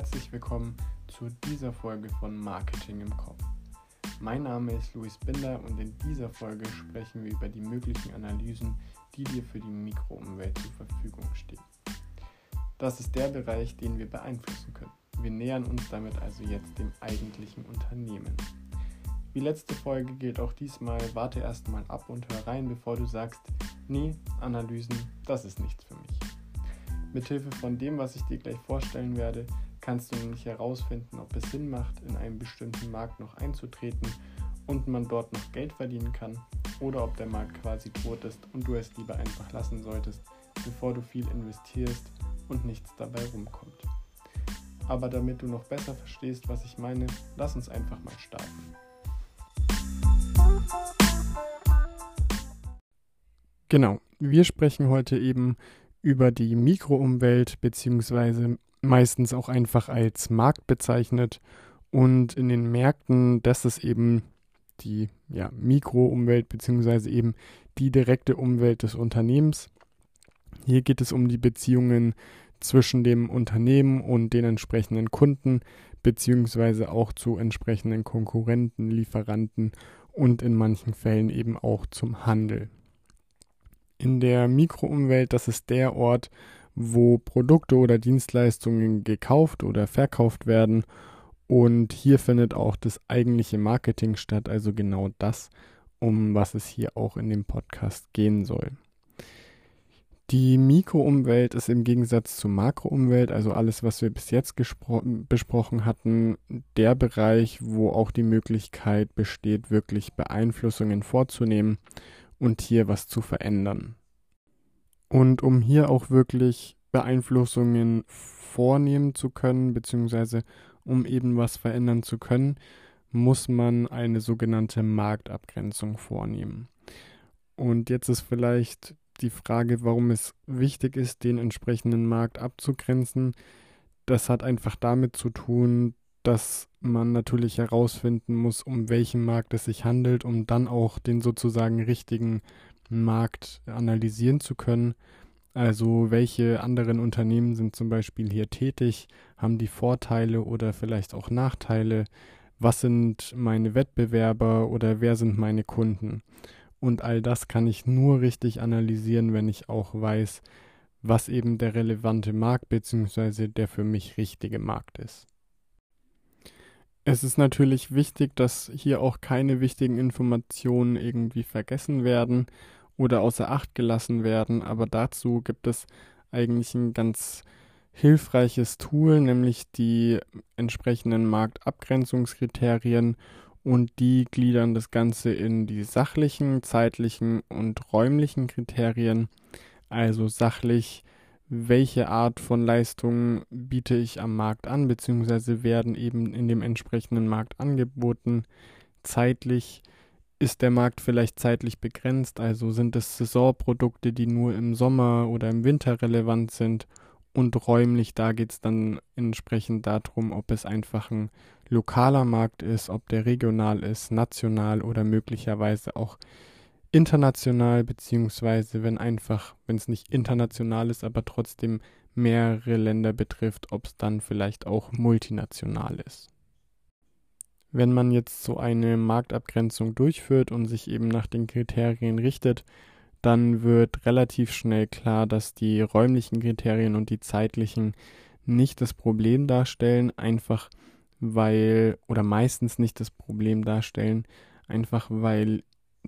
herzlich willkommen zu dieser Folge von Marketing im Kopf. Mein Name ist Luis Binder und in dieser Folge sprechen wir über die möglichen Analysen, die dir für die Mikroumwelt zur Verfügung stehen. Das ist der Bereich, den wir beeinflussen können. Wir nähern uns damit also jetzt dem eigentlichen Unternehmen. Wie letzte Folge gilt auch diesmal, warte erstmal ab und hör rein, bevor du sagst, nee, Analysen, das ist nichts für mich. Mithilfe von dem, was ich dir gleich vorstellen werde, kannst du nämlich herausfinden, ob es Sinn macht, in einen bestimmten Markt noch einzutreten und man dort noch Geld verdienen kann oder ob der Markt quasi tot ist und du es lieber einfach lassen solltest, bevor du viel investierst und nichts dabei rumkommt. Aber damit du noch besser verstehst, was ich meine, lass uns einfach mal starten. Genau, wir sprechen heute eben über die Mikroumwelt beziehungsweise meistens auch einfach als Markt bezeichnet. Und in den Märkten, das ist eben die ja, Mikroumwelt beziehungsweise eben die direkte Umwelt des Unternehmens. Hier geht es um die Beziehungen zwischen dem Unternehmen und den entsprechenden Kunden beziehungsweise auch zu entsprechenden Konkurrenten, Lieferanten und in manchen Fällen eben auch zum Handel in der Mikroumwelt, das ist der Ort, wo Produkte oder Dienstleistungen gekauft oder verkauft werden. Und hier findet auch das eigentliche Marketing statt, also genau das, um was es hier auch in dem Podcast gehen soll. Die Mikroumwelt ist im Gegensatz zur Makroumwelt, also alles, was wir bis jetzt besprochen hatten, der Bereich, wo auch die Möglichkeit besteht, wirklich Beeinflussungen vorzunehmen und hier was zu verändern. Und um hier auch wirklich Beeinflussungen vornehmen zu können, beziehungsweise um eben was verändern zu können, muss man eine sogenannte Marktabgrenzung vornehmen. Und jetzt ist vielleicht die Frage, warum es wichtig ist, den entsprechenden Markt abzugrenzen. Das hat einfach damit zu tun, dass man natürlich herausfinden muss, um welchen Markt es sich handelt, um dann auch den sozusagen richtigen Markt analysieren zu können. Also welche anderen Unternehmen sind zum Beispiel hier tätig, haben die Vorteile oder vielleicht auch Nachteile, was sind meine Wettbewerber oder wer sind meine Kunden. Und all das kann ich nur richtig analysieren, wenn ich auch weiß, was eben der relevante Markt bzw. der für mich richtige Markt ist. Es ist natürlich wichtig, dass hier auch keine wichtigen Informationen irgendwie vergessen werden oder außer Acht gelassen werden, aber dazu gibt es eigentlich ein ganz hilfreiches Tool, nämlich die entsprechenden Marktabgrenzungskriterien und die gliedern das Ganze in die sachlichen, zeitlichen und räumlichen Kriterien. Also sachlich, welche Art von Leistungen biete ich am Markt an, beziehungsweise werden eben in dem entsprechenden Markt angeboten. Zeitlich, ist der Markt vielleicht zeitlich begrenzt, also sind es Saisonprodukte, die nur im Sommer oder im Winter relevant sind und räumlich, da geht es dann entsprechend darum, ob es einfach ein lokaler Markt ist, ob der regional ist, national oder möglicherweise auch international, beziehungsweise wenn einfach, wenn es nicht international ist, aber trotzdem mehrere Länder betrifft, ob es dann vielleicht auch multinational ist. Wenn man jetzt so eine Marktabgrenzung durchführt und sich eben nach den Kriterien richtet, dann wird relativ schnell klar, dass die räumlichen Kriterien und die zeitlichen nicht das Problem darstellen, einfach weil oder meistens nicht das Problem darstellen, einfach weil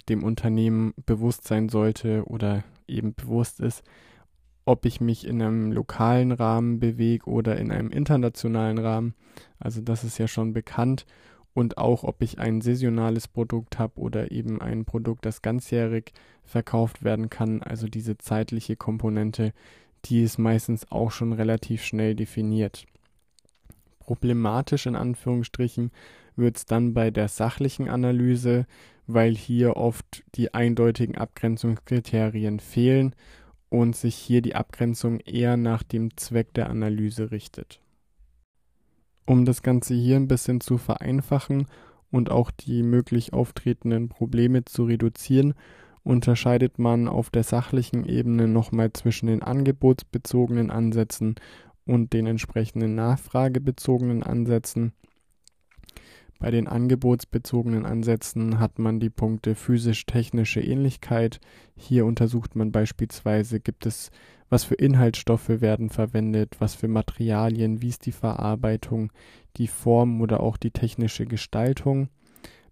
dem Unternehmen bewusst sein sollte oder eben bewusst ist, ob ich mich in einem lokalen Rahmen bewege oder in einem internationalen Rahmen. Also das ist ja schon bekannt und auch, ob ich ein saisonales Produkt habe oder eben ein Produkt, das ganzjährig verkauft werden kann. Also diese zeitliche Komponente, die ist meistens auch schon relativ schnell definiert. Problematisch in Anführungsstrichen wird es dann bei der sachlichen Analyse, weil hier oft die eindeutigen Abgrenzungskriterien fehlen und sich hier die Abgrenzung eher nach dem Zweck der Analyse richtet. Um das Ganze hier ein bisschen zu vereinfachen und auch die möglich auftretenden Probleme zu reduzieren, unterscheidet man auf der sachlichen Ebene nochmal zwischen den angebotsbezogenen Ansätzen und den entsprechenden nachfragebezogenen Ansätzen. Bei den angebotsbezogenen Ansätzen hat man die Punkte physisch-technische Ähnlichkeit. Hier untersucht man beispielsweise, gibt es, was für Inhaltsstoffe werden verwendet, was für Materialien, wie ist die Verarbeitung, die Form oder auch die technische Gestaltung.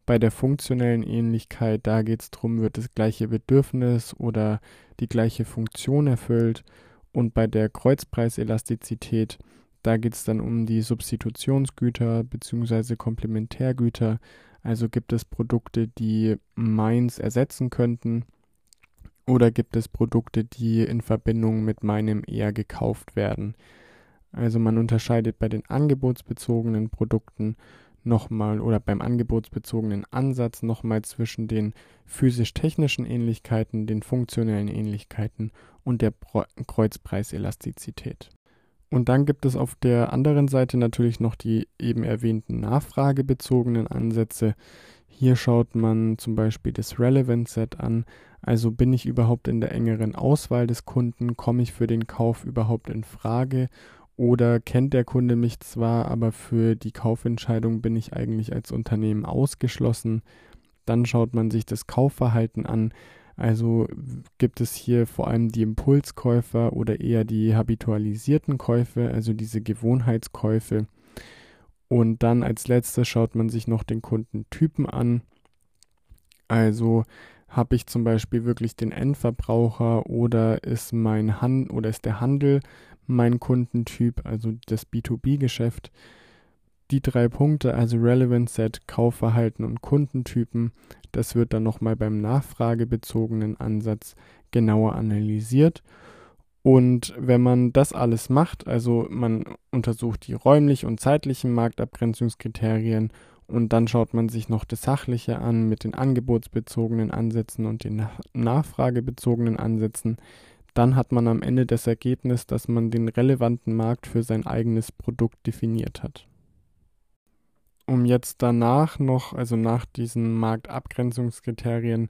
Bei der funktionellen Ähnlichkeit, da geht es darum, wird das gleiche Bedürfnis oder die gleiche Funktion erfüllt. Und bei der Kreuzpreiselastizität, da geht es dann um die Substitutionsgüter bzw. Komplementärgüter. Also gibt es Produkte, die meins ersetzen könnten oder gibt es Produkte, die in Verbindung mit meinem eher gekauft werden. Also man unterscheidet bei den angebotsbezogenen Produkten nochmal oder beim angebotsbezogenen Ansatz nochmal zwischen den physisch-technischen Ähnlichkeiten, den funktionellen Ähnlichkeiten und der Kreuzpreiselastizität. Und dann gibt es auf der anderen Seite natürlich noch die eben erwähnten nachfragebezogenen Ansätze. Hier schaut man zum Beispiel das Relevant Set an. Also bin ich überhaupt in der engeren Auswahl des Kunden? Komme ich für den Kauf überhaupt in Frage? Oder kennt der Kunde mich zwar, aber für die Kaufentscheidung bin ich eigentlich als Unternehmen ausgeschlossen? Dann schaut man sich das Kaufverhalten an. Also gibt es hier vor allem die Impulskäufer oder eher die habitualisierten Käufe, also diese Gewohnheitskäufe. Und dann als letztes schaut man sich noch den Kundentypen an. Also habe ich zum Beispiel wirklich den Endverbraucher oder ist mein Han oder ist der Handel mein Kundentyp, also das B2B-Geschäft. Die drei Punkte, also Relevant Set, Kaufverhalten und Kundentypen, das wird dann nochmal beim nachfragebezogenen Ansatz genauer analysiert. Und wenn man das alles macht, also man untersucht die räumlich und zeitlichen Marktabgrenzungskriterien und dann schaut man sich noch das Sachliche an mit den angebotsbezogenen Ansätzen und den nachfragebezogenen Ansätzen, dann hat man am Ende das Ergebnis, dass man den relevanten Markt für sein eigenes Produkt definiert hat um jetzt danach noch, also nach diesen Marktabgrenzungskriterien,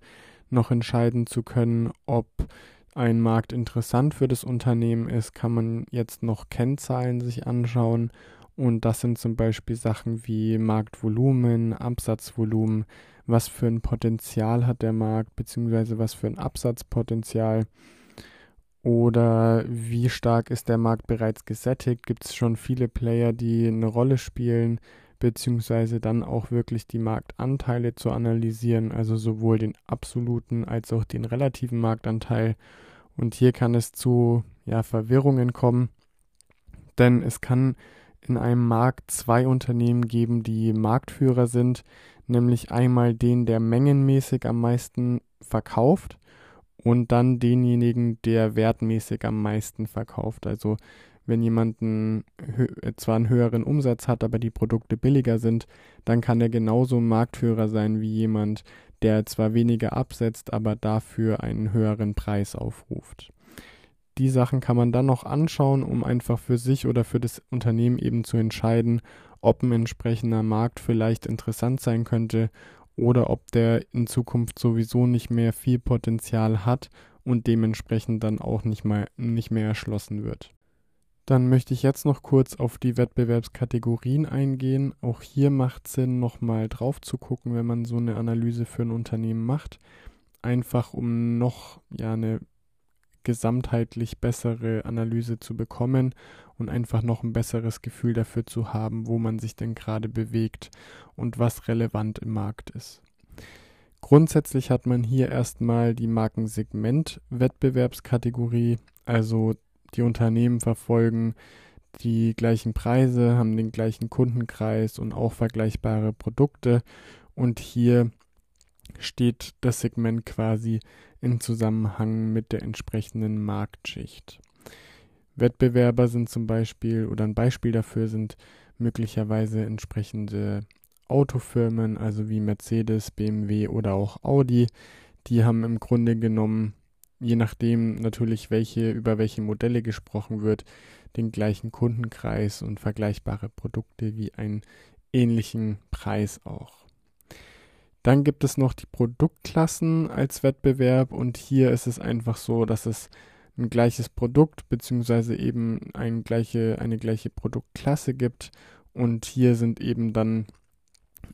noch entscheiden zu können, ob ein Markt interessant für das Unternehmen ist, kann man jetzt noch Kennzahlen sich anschauen. Und das sind zum Beispiel Sachen wie Marktvolumen, Absatzvolumen, was für ein Potenzial hat der Markt, beziehungsweise was für ein Absatzpotenzial. Oder wie stark ist der Markt bereits gesättigt? Gibt es schon viele Player, die eine Rolle spielen? beziehungsweise dann auch wirklich die Marktanteile zu analysieren, also sowohl den absoluten als auch den relativen Marktanteil. Und hier kann es zu ja, Verwirrungen kommen, denn es kann in einem Markt zwei Unternehmen geben, die Marktführer sind, nämlich einmal den, der mengenmäßig am meisten verkauft und dann denjenigen, der wertmäßig am meisten verkauft. Also wenn jemand einen, zwar einen höheren Umsatz hat, aber die Produkte billiger sind, dann kann er genauso Marktführer sein wie jemand, der zwar weniger absetzt, aber dafür einen höheren Preis aufruft. Die Sachen kann man dann noch anschauen, um einfach für sich oder für das Unternehmen eben zu entscheiden, ob ein entsprechender Markt vielleicht interessant sein könnte oder ob der in Zukunft sowieso nicht mehr viel Potenzial hat und dementsprechend dann auch nicht, mal, nicht mehr erschlossen wird. Dann möchte ich jetzt noch kurz auf die Wettbewerbskategorien eingehen. Auch hier macht es Sinn, nochmal drauf zu gucken, wenn man so eine Analyse für ein Unternehmen macht. Einfach um noch ja eine gesamtheitlich bessere Analyse zu bekommen und einfach noch ein besseres Gefühl dafür zu haben, wo man sich denn gerade bewegt und was relevant im Markt ist. Grundsätzlich hat man hier erstmal die Markensegment-Wettbewerbskategorie, also die Unternehmen verfolgen die gleichen Preise, haben den gleichen Kundenkreis und auch vergleichbare Produkte. Und hier steht das Segment quasi in Zusammenhang mit der entsprechenden Marktschicht. Wettbewerber sind zum Beispiel oder ein Beispiel dafür sind möglicherweise entsprechende Autofirmen, also wie Mercedes, BMW oder auch Audi. Die haben im Grunde genommen je nachdem natürlich, welche, über welche Modelle gesprochen wird, den gleichen Kundenkreis und vergleichbare Produkte wie einen ähnlichen Preis auch. Dann gibt es noch die Produktklassen als Wettbewerb und hier ist es einfach so, dass es ein gleiches Produkt beziehungsweise eben ein gleiche, eine gleiche Produktklasse gibt. Und hier sind eben dann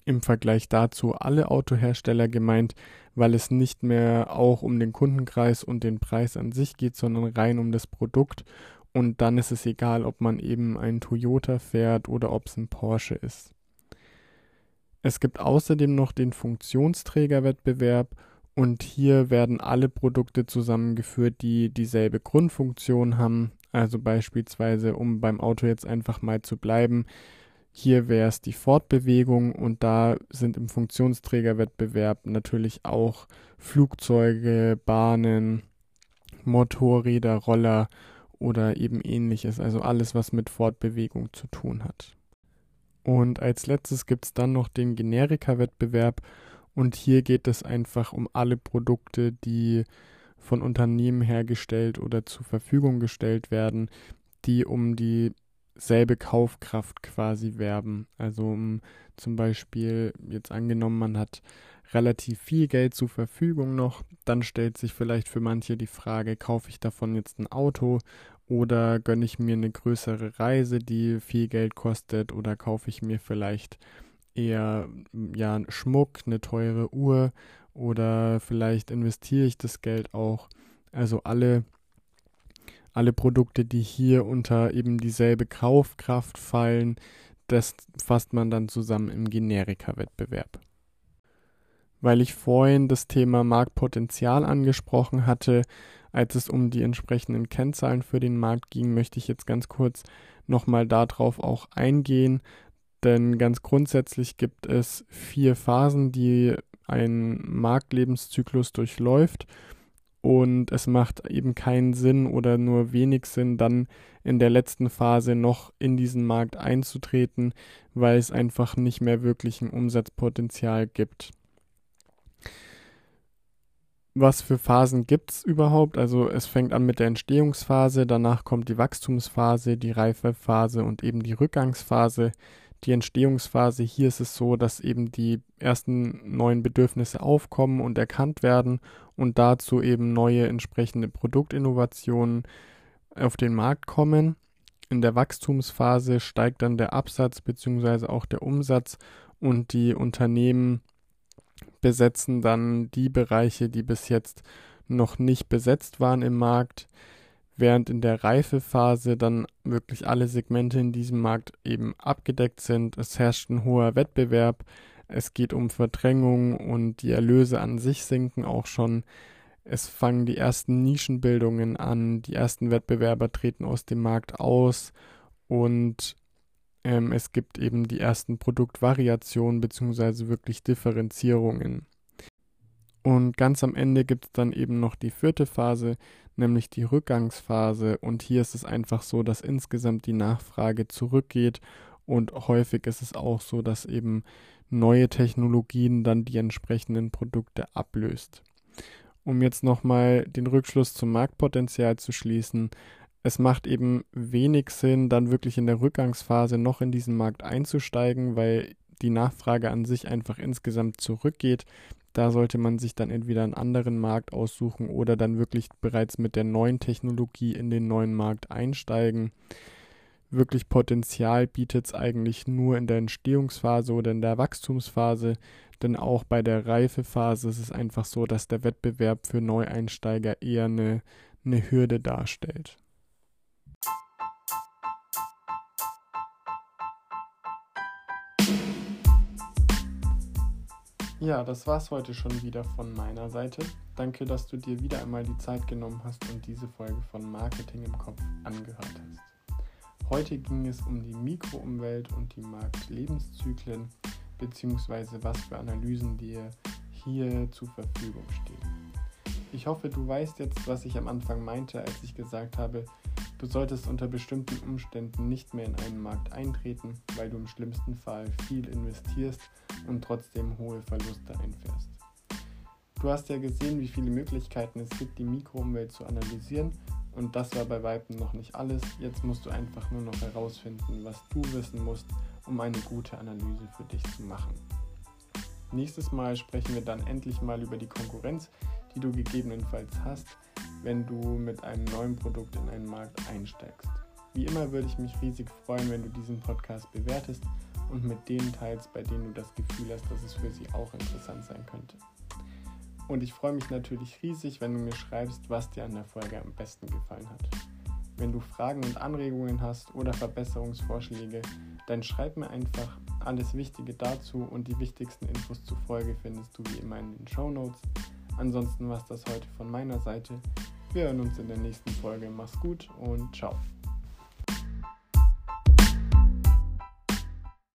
im Vergleich dazu alle Autohersteller gemeint, weil es nicht mehr auch um den Kundenkreis und den Preis an sich geht, sondern rein um das Produkt. Und dann ist es egal, ob man eben ein Toyota fährt oder ob es ein Porsche ist. Es gibt außerdem noch den Funktionsträgerwettbewerb und hier werden alle Produkte zusammengeführt, die dieselbe Grundfunktion haben. Also beispielsweise, um beim Auto jetzt einfach mal zu bleiben, hier wäre es die Fortbewegung und da sind im Funktionsträgerwettbewerb natürlich auch Flugzeuge, Bahnen, Motorräder, Roller oder eben ähnliches, also alles, was mit Fortbewegung zu tun hat. Und als letztes gibt es dann noch den Generika-Wettbewerb und hier geht es einfach um alle Produkte, die von Unternehmen hergestellt oder zur Verfügung gestellt werden, die um dieselbe Kaufkraft quasi werben. Also um zum Beispiel jetzt angenommen, man hat relativ viel Geld zur Verfügung noch, dann stellt sich vielleicht für manche die Frage, kaufe ich davon jetzt ein Auto oder gönne ich mir eine größere Reise, die viel Geld kostet oder kaufe ich mir vielleicht eher ja Schmuck, eine teure Uhr oder vielleicht investiere ich das Geld auch. Also alle alle Produkte, die hier unter eben dieselbe Kaufkraft fallen, das fasst man dann zusammen im Generika-Wettbewerb. Weil ich vorhin das Thema Marktpotenzial angesprochen hatte, als es um die entsprechenden Kennzahlen für den Markt ging, möchte ich jetzt ganz kurz nochmal darauf auch eingehen, denn ganz grundsätzlich gibt es vier Phasen, die ein Marktlebenszyklus durchläuft. Und es macht eben keinen Sinn oder nur wenig Sinn, dann in der letzten Phase noch in diesen Markt einzutreten, weil es einfach nicht mehr wirklich ein Umsatzpotenzial gibt. Was für Phasen gibt es überhaupt? Also es fängt an mit der Entstehungsphase, danach kommt die Wachstumsphase, die Reifephase und eben die Rückgangsphase die Entstehungsphase. Hier ist es so, dass eben die ersten neuen Bedürfnisse aufkommen und erkannt werden und dazu eben neue entsprechende Produktinnovationen auf den Markt kommen. In der Wachstumsphase steigt dann der Absatz bzw. auch der Umsatz und die Unternehmen besetzen dann die Bereiche, die bis jetzt noch nicht besetzt waren im Markt während in der Reifephase dann wirklich alle Segmente in diesem Markt eben abgedeckt sind. Es herrscht ein hoher Wettbewerb, es geht um Verdrängung und die Erlöse an sich sinken auch schon. Es fangen die ersten Nischenbildungen an, die ersten Wettbewerber treten aus dem Markt aus und ähm, es gibt eben die ersten Produktvariationen bzw. wirklich Differenzierungen. Und ganz am Ende gibt es dann eben noch die vierte Phase, nämlich die Rückgangsphase. Und hier ist es einfach so, dass insgesamt die Nachfrage zurückgeht. Und häufig ist es auch so, dass eben neue Technologien dann die entsprechenden Produkte ablöst. Um jetzt nochmal den Rückschluss zum Marktpotenzial zu schließen, es macht eben wenig Sinn, dann wirklich in der Rückgangsphase noch in diesen Markt einzusteigen, weil die Nachfrage an sich einfach insgesamt zurückgeht. Da sollte man sich dann entweder einen anderen Markt aussuchen oder dann wirklich bereits mit der neuen Technologie in den neuen Markt einsteigen. Wirklich Potenzial bietet es eigentlich nur in der Entstehungsphase oder in der Wachstumsphase, denn auch bei der Reifephase ist es einfach so, dass der Wettbewerb für Neueinsteiger eher eine, eine Hürde darstellt. Ja, das war's heute schon wieder von meiner Seite. Danke, dass du dir wieder einmal die Zeit genommen hast und diese Folge von Marketing im Kopf angehört hast. Heute ging es um die Mikroumwelt und die Marktlebenszyklen, beziehungsweise was für Analysen dir hier zur Verfügung stehen. Ich hoffe, du weißt jetzt, was ich am Anfang meinte, als ich gesagt habe, du solltest unter bestimmten Umständen nicht mehr in einen Markt eintreten, weil du im schlimmsten Fall viel investierst und trotzdem hohe Verluste einfährst. Du hast ja gesehen, wie viele Möglichkeiten es gibt, die Mikroumwelt zu analysieren und das war bei weitem noch nicht alles. Jetzt musst du einfach nur noch herausfinden, was du wissen musst, um eine gute Analyse für dich zu machen. Nächstes Mal sprechen wir dann endlich mal über die Konkurrenz, die du gegebenenfalls hast, wenn du mit einem neuen Produkt in einen Markt einsteigst. Wie immer würde ich mich riesig freuen, wenn du diesen Podcast bewertest und mit denen teilst, bei denen du das Gefühl hast, dass es für sie auch interessant sein könnte. Und ich freue mich natürlich riesig, wenn du mir schreibst, was dir an der Folge am besten gefallen hat. Wenn du Fragen und Anregungen hast oder Verbesserungsvorschläge, dann schreib mir einfach alles Wichtige dazu und die wichtigsten Infos zur Folge findest du wie immer in den Show Notes. Ansonsten war es das heute von meiner Seite. Wir hören uns in der nächsten Folge. Mach's gut und ciao.